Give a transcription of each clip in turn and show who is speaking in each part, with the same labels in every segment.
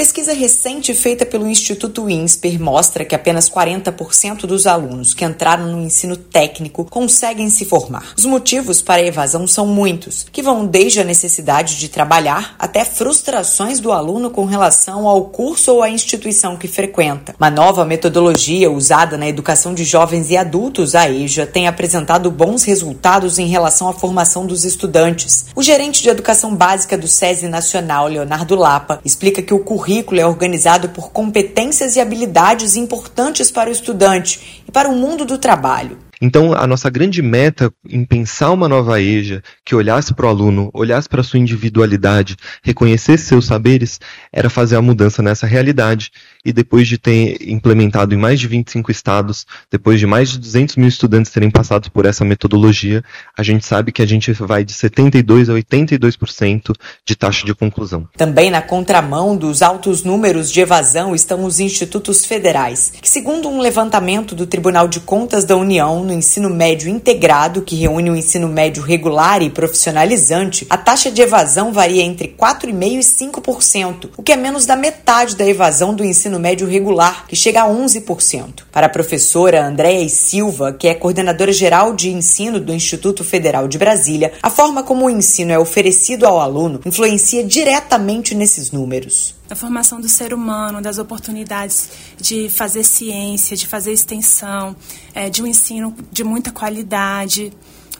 Speaker 1: pesquisa recente feita pelo Instituto INSPER mostra que apenas 40% dos alunos que entraram no ensino técnico conseguem se formar. Os motivos para a evasão são muitos, que vão desde a necessidade de trabalhar até frustrações do aluno com relação ao curso ou à instituição que frequenta. Uma nova metodologia usada na educação de jovens e adultos, a EJA, tem apresentado bons resultados em relação à formação dos estudantes. O gerente de educação básica do SESI Nacional, Leonardo Lapa, explica que o currículo é organizado por competências e habilidades importantes para o estudante e para o mundo do trabalho.
Speaker 2: Então, a nossa grande meta em pensar uma nova EJA que olhasse para o aluno, olhasse para a sua individualidade, reconhecesse seus saberes, era fazer a mudança nessa realidade. E depois de ter implementado em mais de 25 estados, depois de mais de 200 mil estudantes terem passado por essa metodologia, a gente sabe que a gente vai de 72% a 82% de taxa de conclusão.
Speaker 1: Também na contramão dos altos números de evasão estão os institutos federais, que, segundo um levantamento do Tribunal de Contas da União, no ensino médio integrado, que reúne o ensino médio regular e profissionalizante, a taxa de evasão varia entre 4,5% e 5%, o que é menos da metade da evasão do ensino médio regular, que chega a 11%. Para a professora Andréa Silva, que é coordenadora geral de ensino do Instituto Federal de Brasília, a forma como o ensino é oferecido ao aluno influencia diretamente nesses números
Speaker 3: da formação do ser humano, das oportunidades de fazer ciência, de fazer extensão, é, de um ensino de muita qualidade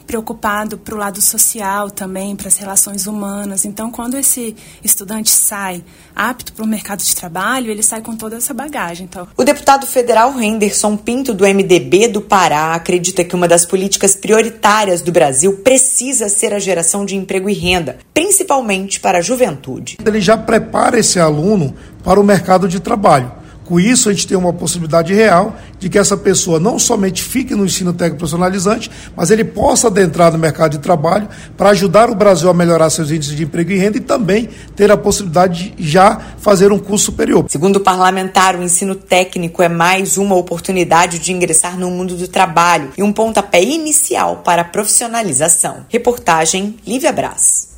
Speaker 3: preocupado para o lado social também, para as relações humanas. Então, quando esse estudante sai apto para o mercado de trabalho, ele sai com toda essa bagagem. Então.
Speaker 1: O deputado federal Henderson Pinto, do MDB do Pará, acredita que uma das políticas prioritárias do Brasil precisa ser a geração de emprego e renda, principalmente para a juventude.
Speaker 4: Ele já prepara esse aluno para o mercado de trabalho. Com isso, a gente tem uma possibilidade real de que essa pessoa não somente fique no ensino técnico profissionalizante, mas ele possa adentrar no mercado de trabalho para ajudar o Brasil a melhorar seus índices de emprego e renda e também ter a possibilidade de já fazer um curso superior.
Speaker 1: Segundo o parlamentar, o ensino técnico é mais uma oportunidade de ingressar no mundo do trabalho e um pontapé inicial para a profissionalização. Reportagem Lívia Brás.